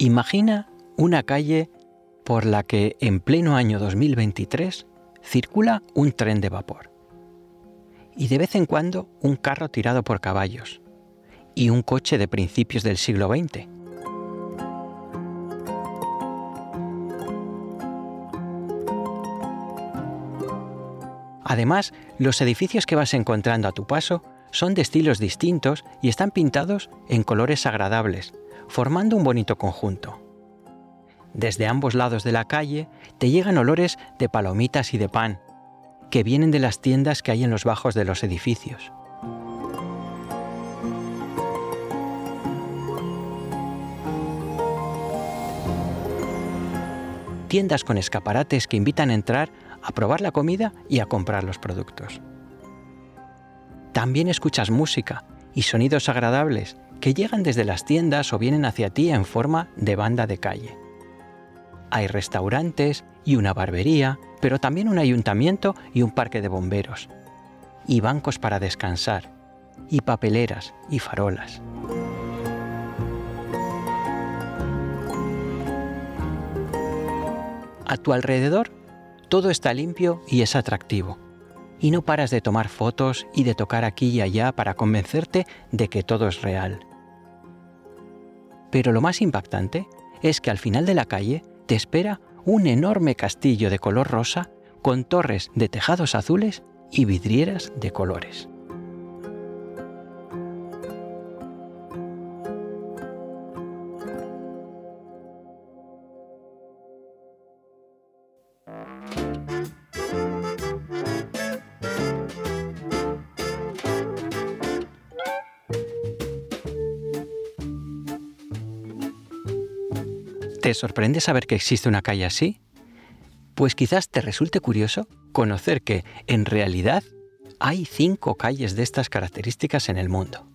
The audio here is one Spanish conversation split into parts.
Imagina una calle por la que en pleno año 2023 circula un tren de vapor y de vez en cuando un carro tirado por caballos y un coche de principios del siglo XX. Además, los edificios que vas encontrando a tu paso son de estilos distintos y están pintados en colores agradables, formando un bonito conjunto. Desde ambos lados de la calle te llegan olores de palomitas y de pan, que vienen de las tiendas que hay en los bajos de los edificios. Tiendas con escaparates que invitan a entrar a probar la comida y a comprar los productos. También escuchas música y sonidos agradables que llegan desde las tiendas o vienen hacia ti en forma de banda de calle. Hay restaurantes y una barbería, pero también un ayuntamiento y un parque de bomberos, y bancos para descansar, y papeleras y farolas. A tu alrededor todo está limpio y es atractivo y no paras de tomar fotos y de tocar aquí y allá para convencerte de que todo es real. Pero lo más impactante es que al final de la calle te espera un enorme castillo de color rosa con torres de tejados azules y vidrieras de colores. Sorprende saber que existe una calle así? Pues quizás te resulte curioso conocer que, en realidad, hay cinco calles de estas características en el mundo.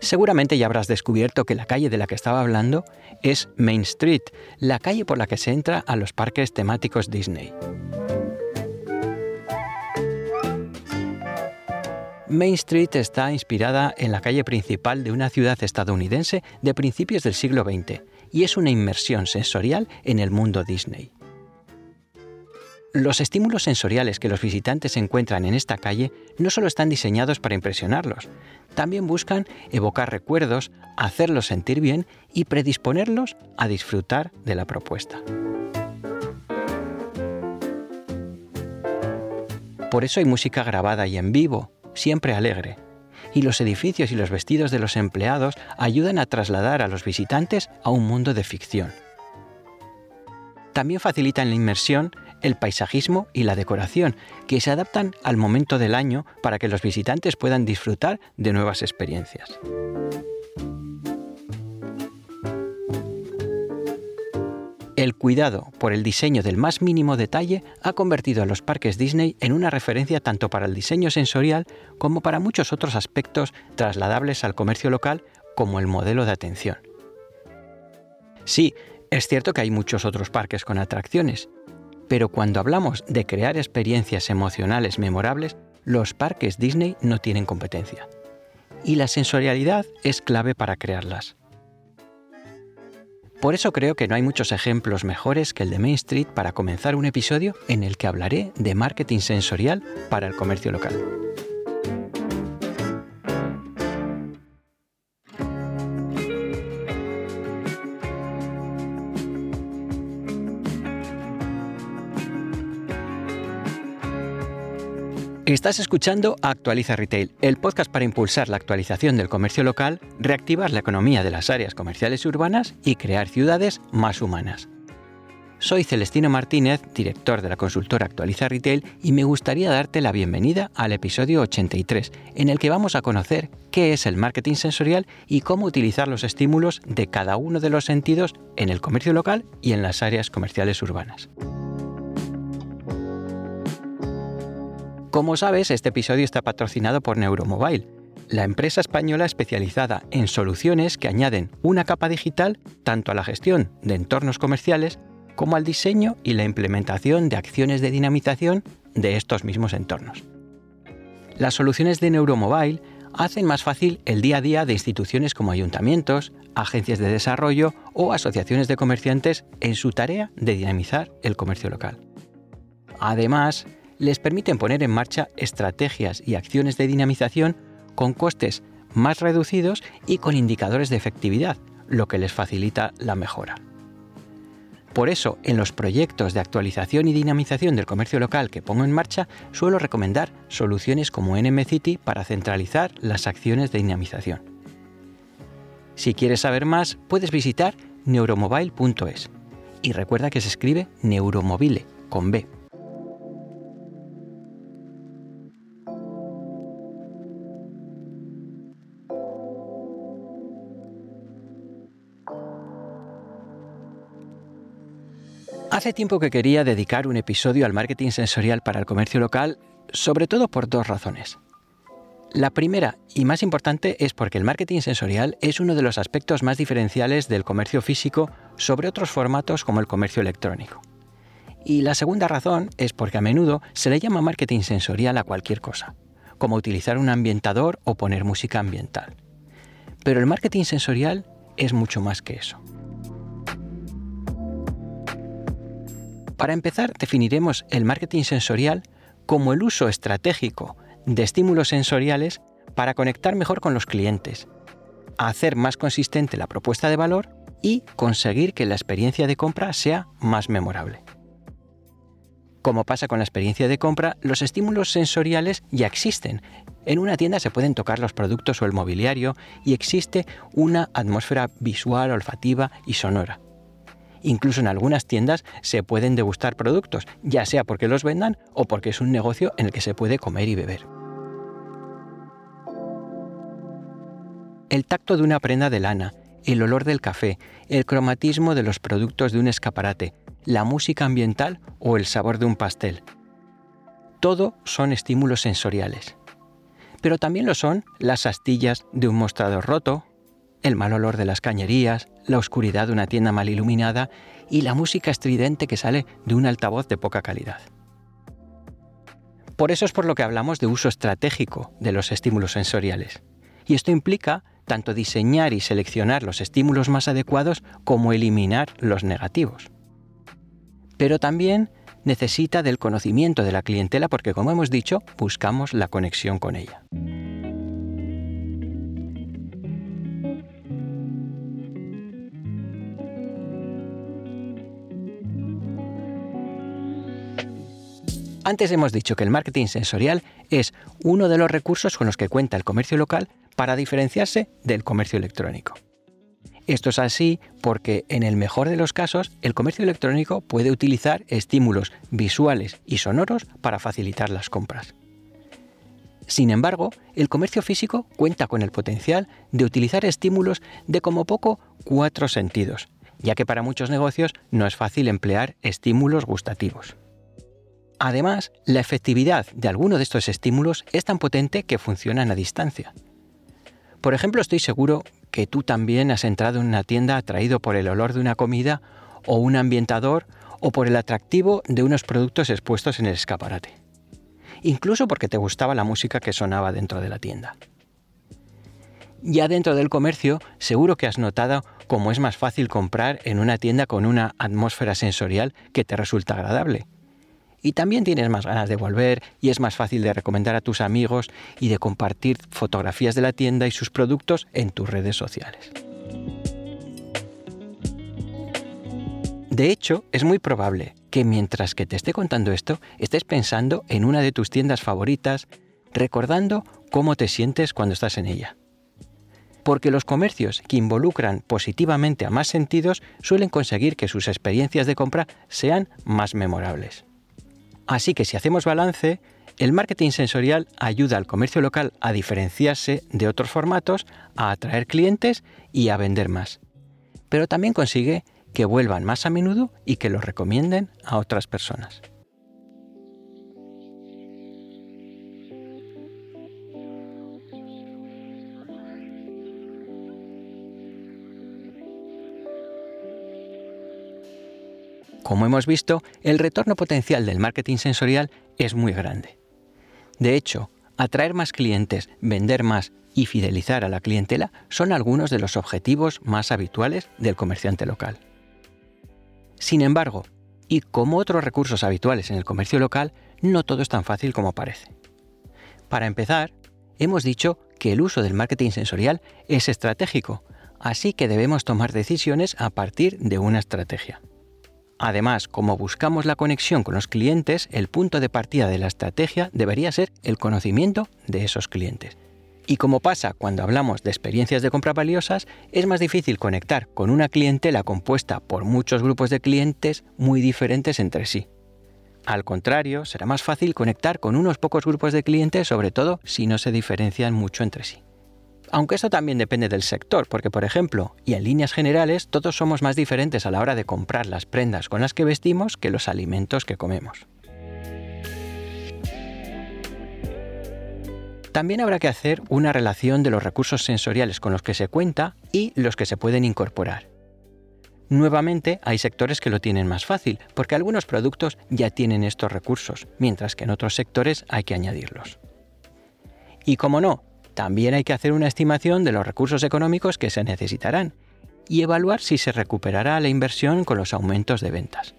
Seguramente ya habrás descubierto que la calle de la que estaba hablando es Main Street, la calle por la que se entra a los parques temáticos Disney. Main Street está inspirada en la calle principal de una ciudad estadounidense de principios del siglo XX y es una inmersión sensorial en el mundo Disney. Los estímulos sensoriales que los visitantes encuentran en esta calle no solo están diseñados para impresionarlos, también buscan evocar recuerdos, hacerlos sentir bien y predisponerlos a disfrutar de la propuesta. Por eso hay música grabada y en vivo, siempre alegre, y los edificios y los vestidos de los empleados ayudan a trasladar a los visitantes a un mundo de ficción. También facilitan la inmersión el paisajismo y la decoración, que se adaptan al momento del año para que los visitantes puedan disfrutar de nuevas experiencias. El cuidado por el diseño del más mínimo detalle ha convertido a los parques Disney en una referencia tanto para el diseño sensorial como para muchos otros aspectos trasladables al comercio local como el modelo de atención. Sí, es cierto que hay muchos otros parques con atracciones, pero cuando hablamos de crear experiencias emocionales memorables, los parques Disney no tienen competencia. Y la sensorialidad es clave para crearlas. Por eso creo que no hay muchos ejemplos mejores que el de Main Street para comenzar un episodio en el que hablaré de marketing sensorial para el comercio local. Estás escuchando Actualiza Retail, el podcast para impulsar la actualización del comercio local, reactivar la economía de las áreas comerciales urbanas y crear ciudades más humanas. Soy Celestino Martínez, director de la consultora Actualiza Retail, y me gustaría darte la bienvenida al episodio 83, en el que vamos a conocer qué es el marketing sensorial y cómo utilizar los estímulos de cada uno de los sentidos en el comercio local y en las áreas comerciales urbanas. Como sabes, este episodio está patrocinado por Neuromobile, la empresa española especializada en soluciones que añaden una capa digital tanto a la gestión de entornos comerciales como al diseño y la implementación de acciones de dinamización de estos mismos entornos. Las soluciones de Neuromobile hacen más fácil el día a día de instituciones como ayuntamientos, agencias de desarrollo o asociaciones de comerciantes en su tarea de dinamizar el comercio local. Además, les permiten poner en marcha estrategias y acciones de dinamización con costes más reducidos y con indicadores de efectividad, lo que les facilita la mejora. Por eso, en los proyectos de actualización y dinamización del comercio local que pongo en marcha, suelo recomendar soluciones como NMCity para centralizar las acciones de dinamización. Si quieres saber más, puedes visitar neuromobile.es. Y recuerda que se escribe neuromobile con B. Hace tiempo que quería dedicar un episodio al marketing sensorial para el comercio local, sobre todo por dos razones. La primera y más importante es porque el marketing sensorial es uno de los aspectos más diferenciales del comercio físico sobre otros formatos como el comercio electrónico. Y la segunda razón es porque a menudo se le llama marketing sensorial a cualquier cosa, como utilizar un ambientador o poner música ambiental. Pero el marketing sensorial es mucho más que eso. Para empezar, definiremos el marketing sensorial como el uso estratégico de estímulos sensoriales para conectar mejor con los clientes, hacer más consistente la propuesta de valor y conseguir que la experiencia de compra sea más memorable. Como pasa con la experiencia de compra, los estímulos sensoriales ya existen. En una tienda se pueden tocar los productos o el mobiliario y existe una atmósfera visual, olfativa y sonora. Incluso en algunas tiendas se pueden degustar productos, ya sea porque los vendan o porque es un negocio en el que se puede comer y beber. El tacto de una prenda de lana, el olor del café, el cromatismo de los productos de un escaparate, la música ambiental o el sabor de un pastel. Todo son estímulos sensoriales. Pero también lo son las astillas de un mostrador roto, el mal olor de las cañerías, la oscuridad de una tienda mal iluminada y la música estridente que sale de un altavoz de poca calidad. Por eso es por lo que hablamos de uso estratégico de los estímulos sensoriales. Y esto implica tanto diseñar y seleccionar los estímulos más adecuados como eliminar los negativos. Pero también necesita del conocimiento de la clientela porque, como hemos dicho, buscamos la conexión con ella. Antes hemos dicho que el marketing sensorial es uno de los recursos con los que cuenta el comercio local para diferenciarse del comercio electrónico. Esto es así porque en el mejor de los casos el comercio electrónico puede utilizar estímulos visuales y sonoros para facilitar las compras. Sin embargo, el comercio físico cuenta con el potencial de utilizar estímulos de como poco cuatro sentidos, ya que para muchos negocios no es fácil emplear estímulos gustativos. Además, la efectividad de alguno de estos estímulos es tan potente que funcionan a distancia. Por ejemplo, estoy seguro que tú también has entrado en una tienda atraído por el olor de una comida o un ambientador o por el atractivo de unos productos expuestos en el escaparate. Incluso porque te gustaba la música que sonaba dentro de la tienda. Ya dentro del comercio, seguro que has notado cómo es más fácil comprar en una tienda con una atmósfera sensorial que te resulta agradable y también tienes más ganas de volver y es más fácil de recomendar a tus amigos y de compartir fotografías de la tienda y sus productos en tus redes sociales. De hecho, es muy probable que mientras que te esté contando esto, estés pensando en una de tus tiendas favoritas, recordando cómo te sientes cuando estás en ella. porque los comercios que involucran positivamente a más sentidos suelen conseguir que sus experiencias de compra sean más memorables. Así que si hacemos balance, el marketing sensorial ayuda al comercio local a diferenciarse de otros formatos, a atraer clientes y a vender más. Pero también consigue que vuelvan más a menudo y que los recomienden a otras personas. Como hemos visto, el retorno potencial del marketing sensorial es muy grande. De hecho, atraer más clientes, vender más y fidelizar a la clientela son algunos de los objetivos más habituales del comerciante local. Sin embargo, y como otros recursos habituales en el comercio local, no todo es tan fácil como parece. Para empezar, hemos dicho que el uso del marketing sensorial es estratégico, así que debemos tomar decisiones a partir de una estrategia. Además, como buscamos la conexión con los clientes, el punto de partida de la estrategia debería ser el conocimiento de esos clientes. Y como pasa cuando hablamos de experiencias de compra valiosas, es más difícil conectar con una clientela compuesta por muchos grupos de clientes muy diferentes entre sí. Al contrario, será más fácil conectar con unos pocos grupos de clientes, sobre todo si no se diferencian mucho entre sí. Aunque eso también depende del sector, porque por ejemplo, y en líneas generales, todos somos más diferentes a la hora de comprar las prendas con las que vestimos que los alimentos que comemos. También habrá que hacer una relación de los recursos sensoriales con los que se cuenta y los que se pueden incorporar. Nuevamente, hay sectores que lo tienen más fácil, porque algunos productos ya tienen estos recursos, mientras que en otros sectores hay que añadirlos. Y como no, también hay que hacer una estimación de los recursos económicos que se necesitarán y evaluar si se recuperará la inversión con los aumentos de ventas.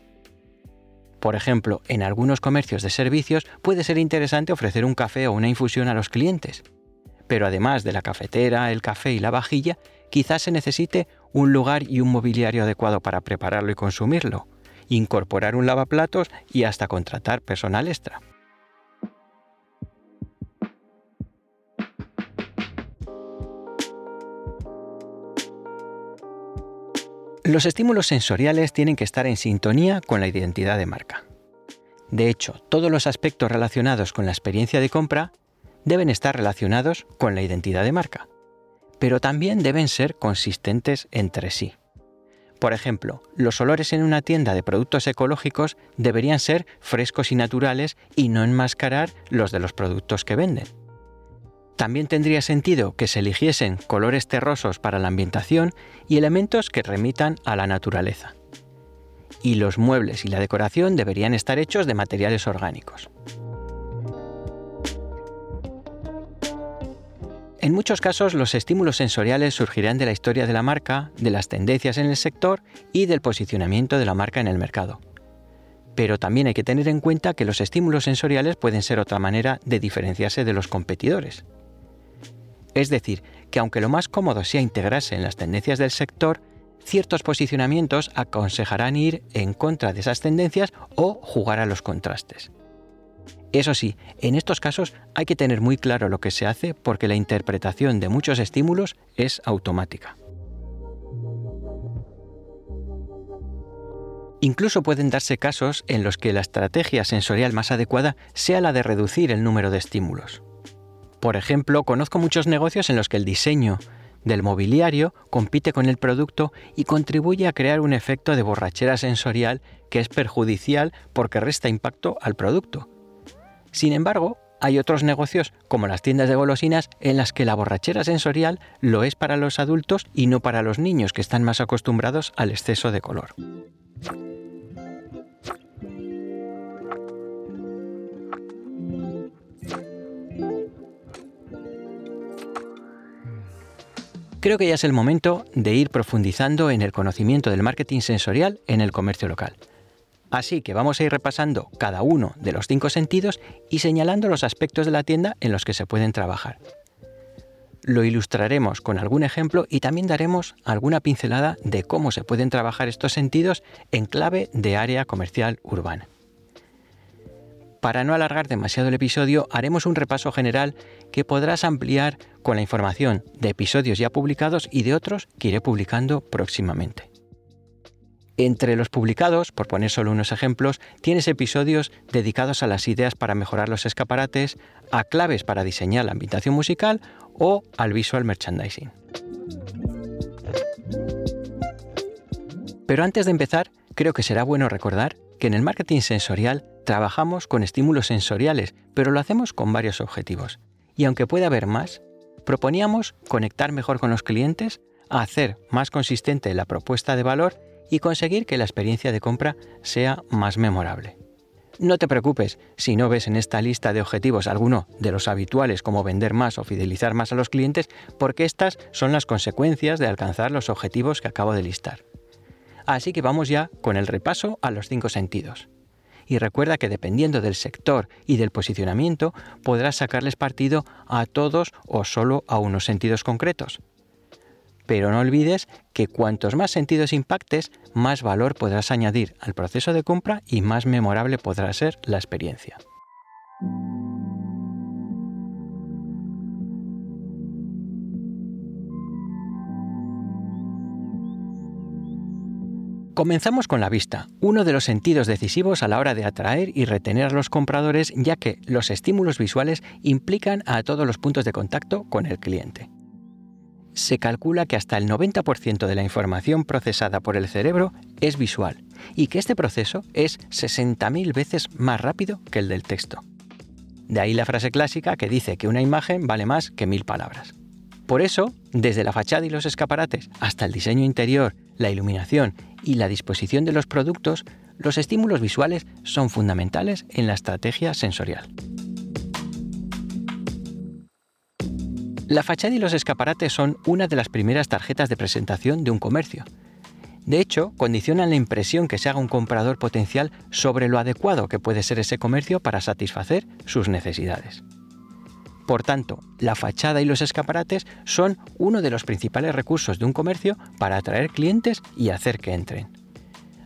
Por ejemplo, en algunos comercios de servicios puede ser interesante ofrecer un café o una infusión a los clientes, pero además de la cafetera, el café y la vajilla, quizás se necesite un lugar y un mobiliario adecuado para prepararlo y consumirlo, incorporar un lavaplatos y hasta contratar personal extra. Los estímulos sensoriales tienen que estar en sintonía con la identidad de marca. De hecho, todos los aspectos relacionados con la experiencia de compra deben estar relacionados con la identidad de marca, pero también deben ser consistentes entre sí. Por ejemplo, los olores en una tienda de productos ecológicos deberían ser frescos y naturales y no enmascarar los de los productos que venden. También tendría sentido que se eligiesen colores terrosos para la ambientación y elementos que remitan a la naturaleza. Y los muebles y la decoración deberían estar hechos de materiales orgánicos. En muchos casos los estímulos sensoriales surgirán de la historia de la marca, de las tendencias en el sector y del posicionamiento de la marca en el mercado. Pero también hay que tener en cuenta que los estímulos sensoriales pueden ser otra manera de diferenciarse de los competidores. Es decir, que aunque lo más cómodo sea integrarse en las tendencias del sector, ciertos posicionamientos aconsejarán ir en contra de esas tendencias o jugar a los contrastes. Eso sí, en estos casos hay que tener muy claro lo que se hace porque la interpretación de muchos estímulos es automática. Incluso pueden darse casos en los que la estrategia sensorial más adecuada sea la de reducir el número de estímulos. Por ejemplo, conozco muchos negocios en los que el diseño del mobiliario compite con el producto y contribuye a crear un efecto de borrachera sensorial que es perjudicial porque resta impacto al producto. Sin embargo, hay otros negocios, como las tiendas de golosinas, en las que la borrachera sensorial lo es para los adultos y no para los niños que están más acostumbrados al exceso de color. Creo que ya es el momento de ir profundizando en el conocimiento del marketing sensorial en el comercio local. Así que vamos a ir repasando cada uno de los cinco sentidos y señalando los aspectos de la tienda en los que se pueden trabajar. Lo ilustraremos con algún ejemplo y también daremos alguna pincelada de cómo se pueden trabajar estos sentidos en clave de área comercial urbana. Para no alargar demasiado el episodio, haremos un repaso general que podrás ampliar con la información de episodios ya publicados y de otros que iré publicando próximamente. Entre los publicados, por poner solo unos ejemplos, tienes episodios dedicados a las ideas para mejorar los escaparates, a claves para diseñar la ambientación musical o al visual merchandising. Pero antes de empezar, creo que será bueno recordar que en el marketing sensorial trabajamos con estímulos sensoriales, pero lo hacemos con varios objetivos. Y aunque pueda haber más, proponíamos conectar mejor con los clientes, hacer más consistente la propuesta de valor y conseguir que la experiencia de compra sea más memorable. No te preocupes si no ves en esta lista de objetivos alguno de los habituales como vender más o fidelizar más a los clientes, porque estas son las consecuencias de alcanzar los objetivos que acabo de listar. Así que vamos ya con el repaso a los cinco sentidos. Y recuerda que dependiendo del sector y del posicionamiento podrás sacarles partido a todos o solo a unos sentidos concretos pero no olvides que cuantos más sentidos impactes, más valor podrás añadir al proceso de compra y más memorable podrá ser la experiencia. Comenzamos con la vista, uno de los sentidos decisivos a la hora de atraer y retener a los compradores, ya que los estímulos visuales implican a todos los puntos de contacto con el cliente se calcula que hasta el 90% de la información procesada por el cerebro es visual y que este proceso es 60.000 veces más rápido que el del texto. De ahí la frase clásica que dice que una imagen vale más que mil palabras. Por eso, desde la fachada y los escaparates hasta el diseño interior, la iluminación y la disposición de los productos, los estímulos visuales son fundamentales en la estrategia sensorial. La fachada y los escaparates son una de las primeras tarjetas de presentación de un comercio. De hecho, condicionan la impresión que se haga un comprador potencial sobre lo adecuado que puede ser ese comercio para satisfacer sus necesidades. Por tanto, la fachada y los escaparates son uno de los principales recursos de un comercio para atraer clientes y hacer que entren.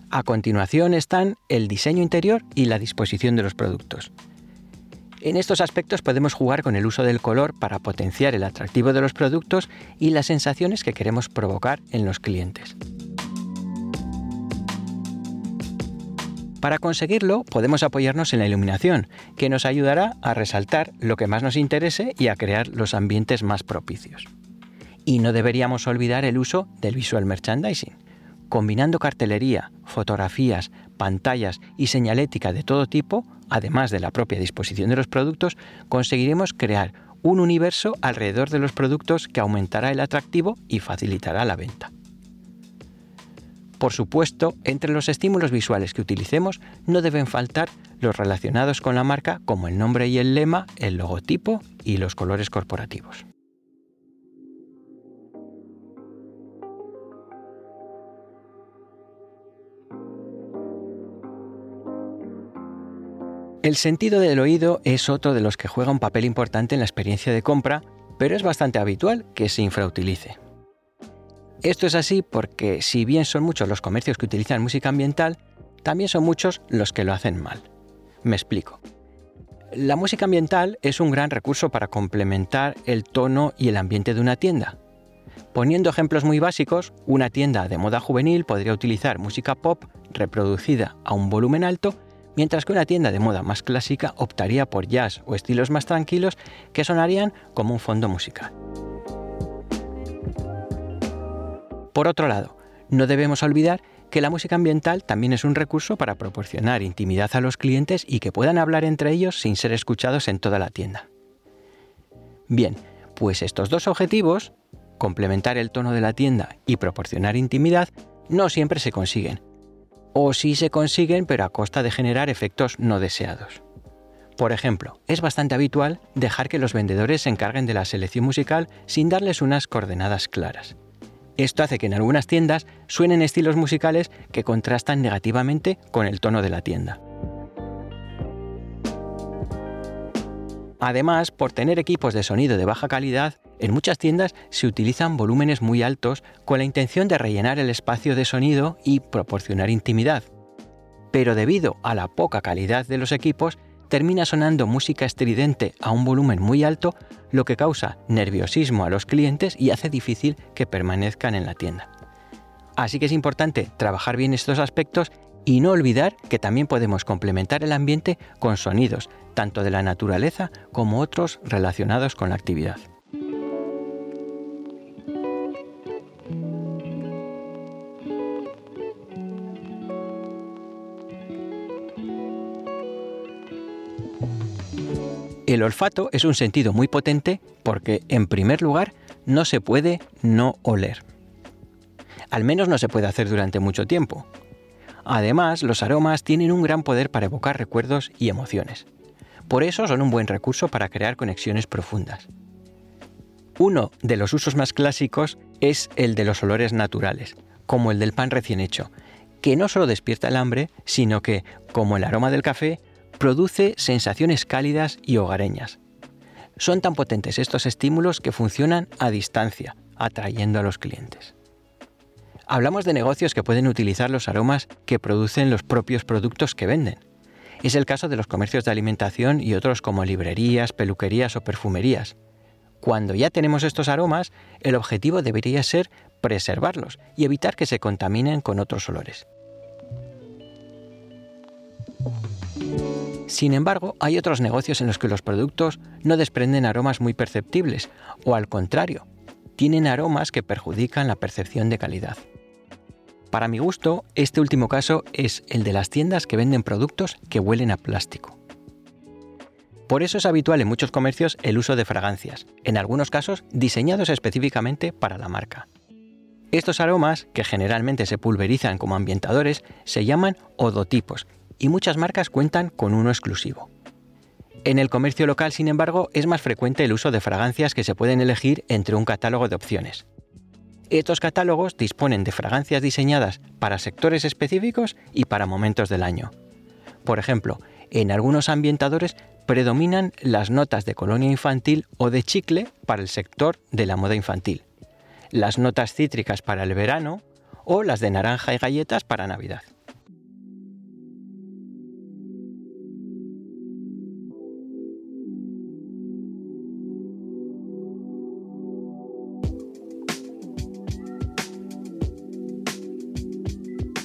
A continuación están el diseño interior y la disposición de los productos. En estos aspectos podemos jugar con el uso del color para potenciar el atractivo de los productos y las sensaciones que queremos provocar en los clientes. Para conseguirlo podemos apoyarnos en la iluminación, que nos ayudará a resaltar lo que más nos interese y a crear los ambientes más propicios. Y no deberíamos olvidar el uso del visual merchandising. Combinando cartelería, fotografías, pantallas y señalética de todo tipo, además de la propia disposición de los productos, conseguiremos crear un universo alrededor de los productos que aumentará el atractivo y facilitará la venta. Por supuesto, entre los estímulos visuales que utilicemos no deben faltar los relacionados con la marca como el nombre y el lema, el logotipo y los colores corporativos. El sentido del oído es otro de los que juega un papel importante en la experiencia de compra, pero es bastante habitual que se infrautilice. Esto es así porque si bien son muchos los comercios que utilizan música ambiental, también son muchos los que lo hacen mal. Me explico. La música ambiental es un gran recurso para complementar el tono y el ambiente de una tienda. Poniendo ejemplos muy básicos, una tienda de moda juvenil podría utilizar música pop reproducida a un volumen alto mientras que una tienda de moda más clásica optaría por jazz o estilos más tranquilos que sonarían como un fondo musical. Por otro lado, no debemos olvidar que la música ambiental también es un recurso para proporcionar intimidad a los clientes y que puedan hablar entre ellos sin ser escuchados en toda la tienda. Bien, pues estos dos objetivos, complementar el tono de la tienda y proporcionar intimidad, no siempre se consiguen, o sí se consiguen pero a costa de generar efectos no deseados. Por ejemplo, es bastante habitual dejar que los vendedores se encarguen de la selección musical sin darles unas coordenadas claras. Esto hace que en algunas tiendas suenen estilos musicales que contrastan negativamente con el tono de la tienda. Además, por tener equipos de sonido de baja calidad, en muchas tiendas se utilizan volúmenes muy altos con la intención de rellenar el espacio de sonido y proporcionar intimidad. Pero debido a la poca calidad de los equipos, termina sonando música estridente a un volumen muy alto, lo que causa nerviosismo a los clientes y hace difícil que permanezcan en la tienda. Así que es importante trabajar bien estos aspectos y no olvidar que también podemos complementar el ambiente con sonidos, tanto de la naturaleza como otros relacionados con la actividad. El olfato es un sentido muy potente porque, en primer lugar, no se puede no oler. Al menos no se puede hacer durante mucho tiempo. Además, los aromas tienen un gran poder para evocar recuerdos y emociones. Por eso son un buen recurso para crear conexiones profundas. Uno de los usos más clásicos es el de los olores naturales, como el del pan recién hecho, que no solo despierta el hambre, sino que, como el aroma del café, produce sensaciones cálidas y hogareñas. Son tan potentes estos estímulos que funcionan a distancia, atrayendo a los clientes. Hablamos de negocios que pueden utilizar los aromas que producen los propios productos que venden. Es el caso de los comercios de alimentación y otros como librerías, peluquerías o perfumerías. Cuando ya tenemos estos aromas, el objetivo debería ser preservarlos y evitar que se contaminen con otros olores. Sin embargo, hay otros negocios en los que los productos no desprenden aromas muy perceptibles, o al contrario, tienen aromas que perjudican la percepción de calidad. Para mi gusto, este último caso es el de las tiendas que venden productos que huelen a plástico. Por eso es habitual en muchos comercios el uso de fragancias, en algunos casos diseñados específicamente para la marca. Estos aromas, que generalmente se pulverizan como ambientadores, se llaman odotipos y muchas marcas cuentan con uno exclusivo. En el comercio local, sin embargo, es más frecuente el uso de fragancias que se pueden elegir entre un catálogo de opciones. Estos catálogos disponen de fragancias diseñadas para sectores específicos y para momentos del año. Por ejemplo, en algunos ambientadores predominan las notas de colonia infantil o de chicle para el sector de la moda infantil, las notas cítricas para el verano o las de naranja y galletas para Navidad.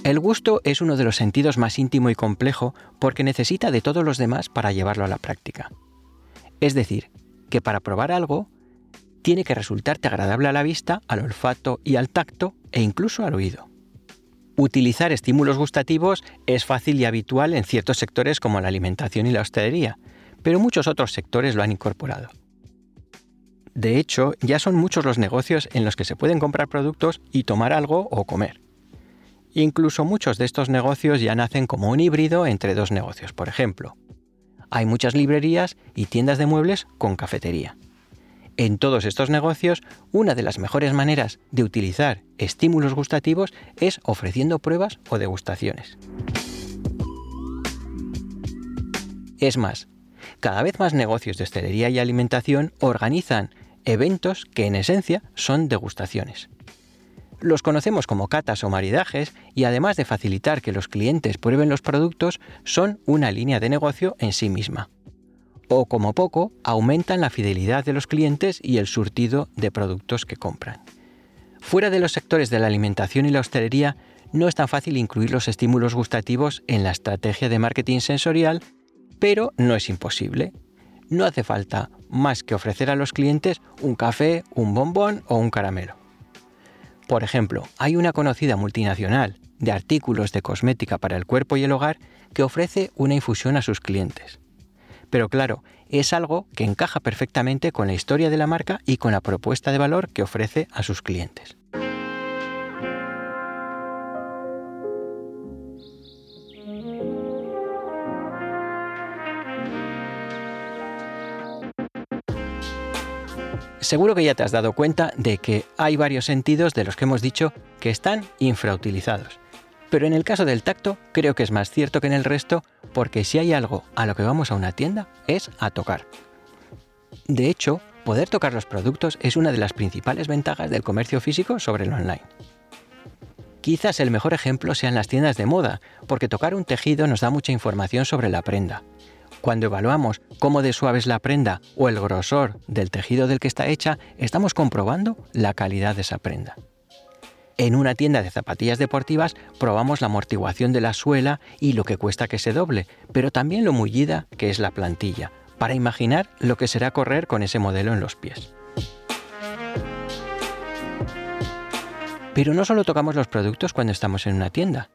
El gusto es uno de los sentidos más íntimo y complejo porque necesita de todos los demás para llevarlo a la práctica. Es decir, que para probar algo tiene que resultarte agradable a la vista, al olfato y al tacto e incluso al oído. Utilizar estímulos gustativos es fácil y habitual en ciertos sectores como la alimentación y la hostelería, pero muchos otros sectores lo han incorporado. De hecho, ya son muchos los negocios en los que se pueden comprar productos y tomar algo o comer. Incluso muchos de estos negocios ya nacen como un híbrido entre dos negocios. Por ejemplo, hay muchas librerías y tiendas de muebles con cafetería. En todos estos negocios, una de las mejores maneras de utilizar estímulos gustativos es ofreciendo pruebas o degustaciones. Es más, cada vez más negocios de hostelería y alimentación organizan eventos que en esencia son degustaciones. Los conocemos como catas o maridajes y además de facilitar que los clientes prueben los productos, son una línea de negocio en sí misma. O como poco, aumentan la fidelidad de los clientes y el surtido de productos que compran. Fuera de los sectores de la alimentación y la hostelería, no es tan fácil incluir los estímulos gustativos en la estrategia de marketing sensorial, pero no es imposible. No hace falta más que ofrecer a los clientes un café, un bombón o un caramelo. Por ejemplo, hay una conocida multinacional de artículos de cosmética para el cuerpo y el hogar que ofrece una infusión a sus clientes. Pero claro, es algo que encaja perfectamente con la historia de la marca y con la propuesta de valor que ofrece a sus clientes. Seguro que ya te has dado cuenta de que hay varios sentidos de los que hemos dicho que están infrautilizados. Pero en el caso del tacto creo que es más cierto que en el resto porque si hay algo a lo que vamos a una tienda es a tocar. De hecho, poder tocar los productos es una de las principales ventajas del comercio físico sobre el online. Quizás el mejor ejemplo sean las tiendas de moda, porque tocar un tejido nos da mucha información sobre la prenda. Cuando evaluamos cómo de suave es la prenda o el grosor del tejido del que está hecha, estamos comprobando la calidad de esa prenda. En una tienda de zapatillas deportivas probamos la amortiguación de la suela y lo que cuesta que se doble, pero también lo mullida que es la plantilla, para imaginar lo que será correr con ese modelo en los pies. Pero no solo tocamos los productos cuando estamos en una tienda.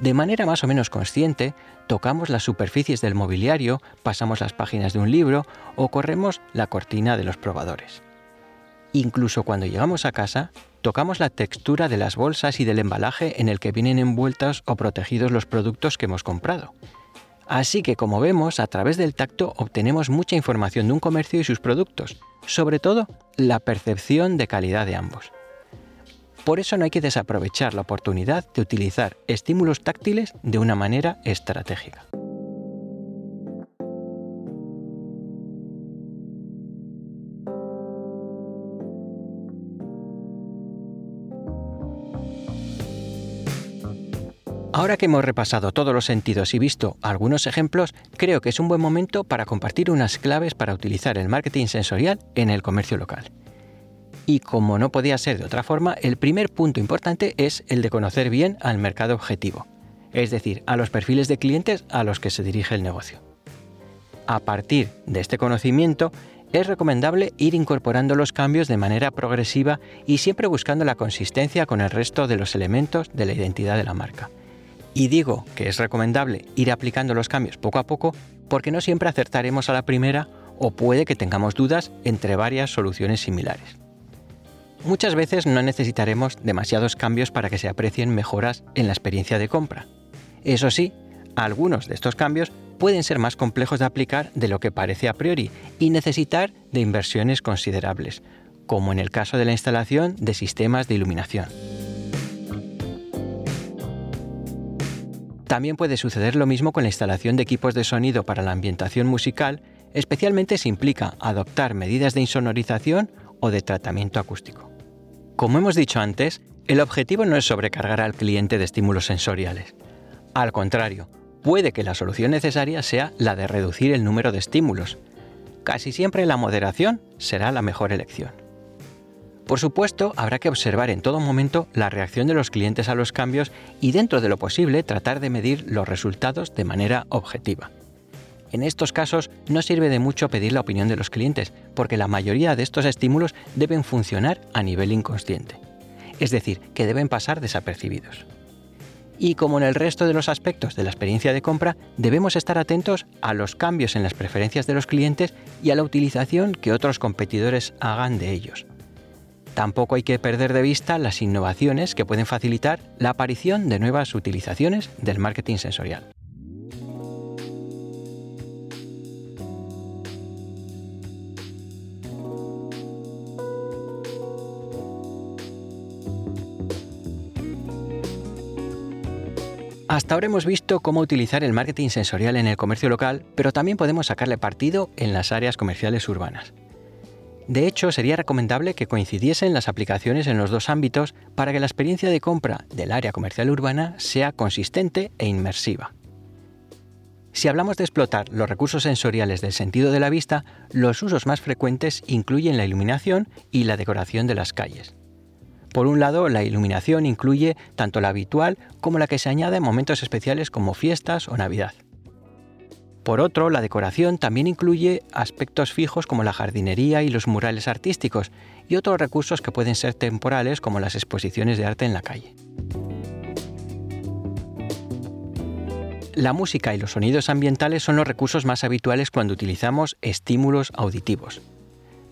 De manera más o menos consciente, tocamos las superficies del mobiliario, pasamos las páginas de un libro o corremos la cortina de los probadores. Incluso cuando llegamos a casa, tocamos la textura de las bolsas y del embalaje en el que vienen envueltos o protegidos los productos que hemos comprado. Así que como vemos, a través del tacto obtenemos mucha información de un comercio y sus productos, sobre todo la percepción de calidad de ambos. Por eso no hay que desaprovechar la oportunidad de utilizar estímulos táctiles de una manera estratégica. Ahora que hemos repasado todos los sentidos y visto algunos ejemplos, creo que es un buen momento para compartir unas claves para utilizar el marketing sensorial en el comercio local. Y como no podía ser de otra forma, el primer punto importante es el de conocer bien al mercado objetivo, es decir, a los perfiles de clientes a los que se dirige el negocio. A partir de este conocimiento, es recomendable ir incorporando los cambios de manera progresiva y siempre buscando la consistencia con el resto de los elementos de la identidad de la marca. Y digo que es recomendable ir aplicando los cambios poco a poco porque no siempre acertaremos a la primera o puede que tengamos dudas entre varias soluciones similares. Muchas veces no necesitaremos demasiados cambios para que se aprecien mejoras en la experiencia de compra. Eso sí, algunos de estos cambios pueden ser más complejos de aplicar de lo que parece a priori y necesitar de inversiones considerables, como en el caso de la instalación de sistemas de iluminación. También puede suceder lo mismo con la instalación de equipos de sonido para la ambientación musical, especialmente si implica adoptar medidas de insonorización o de tratamiento acústico. Como hemos dicho antes, el objetivo no es sobrecargar al cliente de estímulos sensoriales. Al contrario, puede que la solución necesaria sea la de reducir el número de estímulos. Casi siempre la moderación será la mejor elección. Por supuesto, habrá que observar en todo momento la reacción de los clientes a los cambios y dentro de lo posible tratar de medir los resultados de manera objetiva. En estos casos no sirve de mucho pedir la opinión de los clientes, porque la mayoría de estos estímulos deben funcionar a nivel inconsciente, es decir, que deben pasar desapercibidos. Y como en el resto de los aspectos de la experiencia de compra, debemos estar atentos a los cambios en las preferencias de los clientes y a la utilización que otros competidores hagan de ellos. Tampoco hay que perder de vista las innovaciones que pueden facilitar la aparición de nuevas utilizaciones del marketing sensorial. Hasta ahora hemos visto cómo utilizar el marketing sensorial en el comercio local, pero también podemos sacarle partido en las áreas comerciales urbanas. De hecho, sería recomendable que coincidiesen las aplicaciones en los dos ámbitos para que la experiencia de compra del área comercial urbana sea consistente e inmersiva. Si hablamos de explotar los recursos sensoriales del sentido de la vista, los usos más frecuentes incluyen la iluminación y la decoración de las calles. Por un lado, la iluminación incluye tanto la habitual como la que se añade en momentos especiales como fiestas o Navidad. Por otro, la decoración también incluye aspectos fijos como la jardinería y los murales artísticos, y otros recursos que pueden ser temporales como las exposiciones de arte en la calle. La música y los sonidos ambientales son los recursos más habituales cuando utilizamos estímulos auditivos.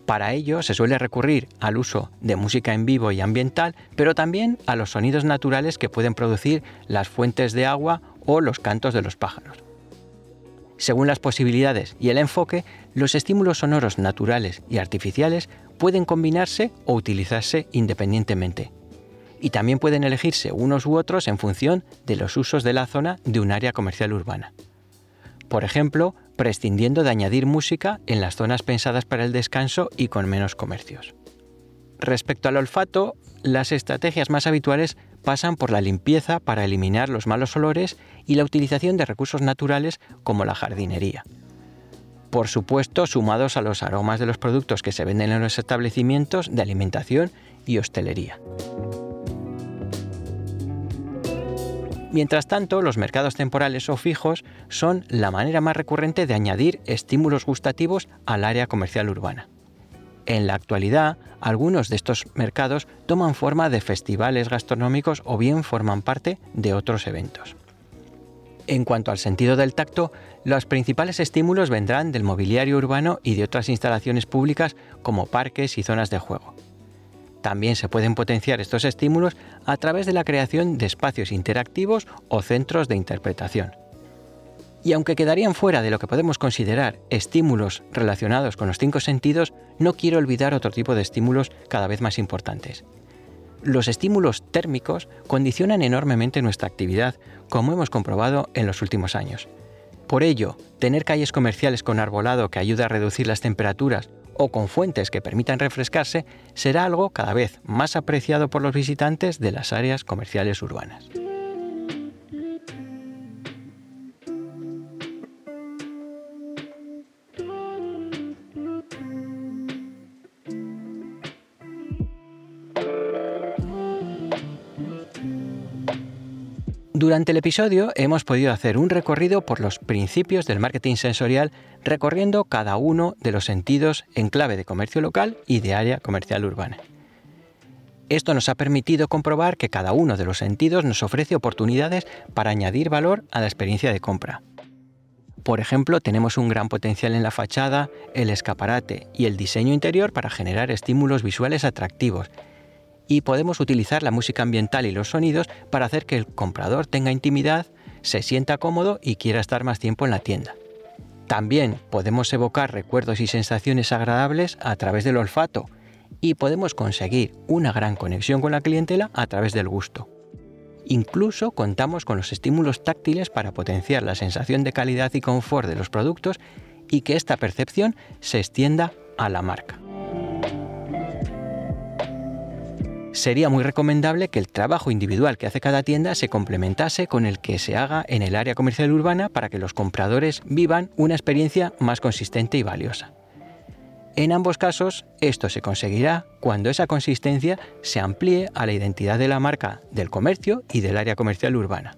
Para ello se suele recurrir al uso de música en vivo y ambiental, pero también a los sonidos naturales que pueden producir las fuentes de agua o los cantos de los pájaros. Según las posibilidades y el enfoque, los estímulos sonoros naturales y artificiales pueden combinarse o utilizarse independientemente. Y también pueden elegirse unos u otros en función de los usos de la zona de un área comercial urbana. Por ejemplo, prescindiendo de añadir música en las zonas pensadas para el descanso y con menos comercios. Respecto al olfato, las estrategias más habituales pasan por la limpieza para eliminar los malos olores y la utilización de recursos naturales como la jardinería. por supuesto sumados a los aromas de los productos que se venden en los establecimientos de alimentación y hostelería. Mientras tanto, los mercados temporales o fijos son la manera más recurrente de añadir estímulos gustativos al área comercial urbana. En la actualidad, algunos de estos mercados toman forma de festivales gastronómicos o bien forman parte de otros eventos. En cuanto al sentido del tacto, los principales estímulos vendrán del mobiliario urbano y de otras instalaciones públicas como parques y zonas de juego. También se pueden potenciar estos estímulos a través de la creación de espacios interactivos o centros de interpretación. Y aunque quedarían fuera de lo que podemos considerar estímulos relacionados con los cinco sentidos, no quiero olvidar otro tipo de estímulos cada vez más importantes. Los estímulos térmicos condicionan enormemente nuestra actividad, como hemos comprobado en los últimos años. Por ello, tener calles comerciales con arbolado que ayude a reducir las temperaturas o con fuentes que permitan refrescarse será algo cada vez más apreciado por los visitantes de las áreas comerciales urbanas. Durante el episodio hemos podido hacer un recorrido por los principios del marketing sensorial recorriendo cada uno de los sentidos en clave de comercio local y de área comercial urbana. Esto nos ha permitido comprobar que cada uno de los sentidos nos ofrece oportunidades para añadir valor a la experiencia de compra. Por ejemplo, tenemos un gran potencial en la fachada, el escaparate y el diseño interior para generar estímulos visuales atractivos y podemos utilizar la música ambiental y los sonidos para hacer que el comprador tenga intimidad, se sienta cómodo y quiera estar más tiempo en la tienda. También podemos evocar recuerdos y sensaciones agradables a través del olfato y podemos conseguir una gran conexión con la clientela a través del gusto. Incluso contamos con los estímulos táctiles para potenciar la sensación de calidad y confort de los productos y que esta percepción se extienda a la marca. Sería muy recomendable que el trabajo individual que hace cada tienda se complementase con el que se haga en el área comercial urbana para que los compradores vivan una experiencia más consistente y valiosa. En ambos casos, esto se conseguirá cuando esa consistencia se amplíe a la identidad de la marca del comercio y del área comercial urbana.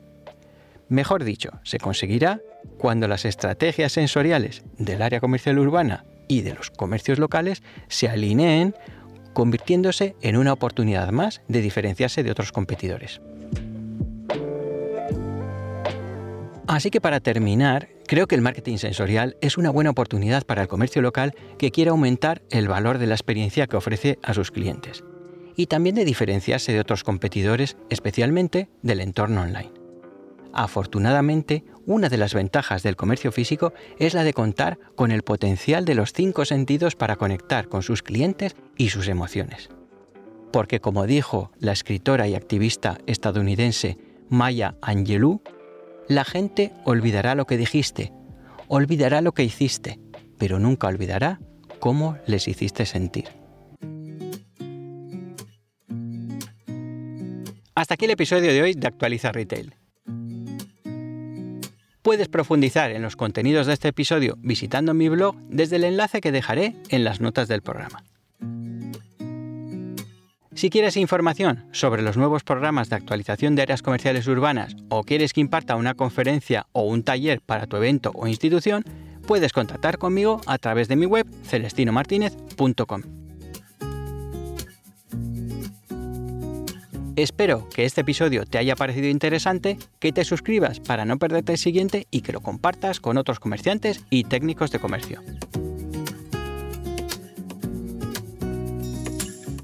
Mejor dicho, se conseguirá cuando las estrategias sensoriales del área comercial urbana y de los comercios locales se alineen convirtiéndose en una oportunidad más de diferenciarse de otros competidores. Así que para terminar, creo que el marketing sensorial es una buena oportunidad para el comercio local que quiera aumentar el valor de la experiencia que ofrece a sus clientes y también de diferenciarse de otros competidores, especialmente del entorno online. Afortunadamente, una de las ventajas del comercio físico es la de contar con el potencial de los cinco sentidos para conectar con sus clientes y sus emociones. Porque como dijo la escritora y activista estadounidense Maya Angelou, la gente olvidará lo que dijiste, olvidará lo que hiciste, pero nunca olvidará cómo les hiciste sentir. Hasta aquí el episodio de hoy de Actualiza Retail. Puedes profundizar en los contenidos de este episodio visitando mi blog desde el enlace que dejaré en las notas del programa. Si quieres información sobre los nuevos programas de actualización de áreas comerciales urbanas o quieres que imparta una conferencia o un taller para tu evento o institución, puedes contactar conmigo a través de mi web celestinomartinez.com. Espero que este episodio te haya parecido interesante, que te suscribas para no perderte el siguiente y que lo compartas con otros comerciantes y técnicos de comercio.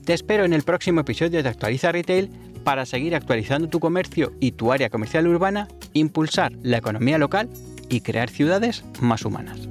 Te espero en el próximo episodio de Actualiza Retail para seguir actualizando tu comercio y tu área comercial urbana, impulsar la economía local y crear ciudades más humanas.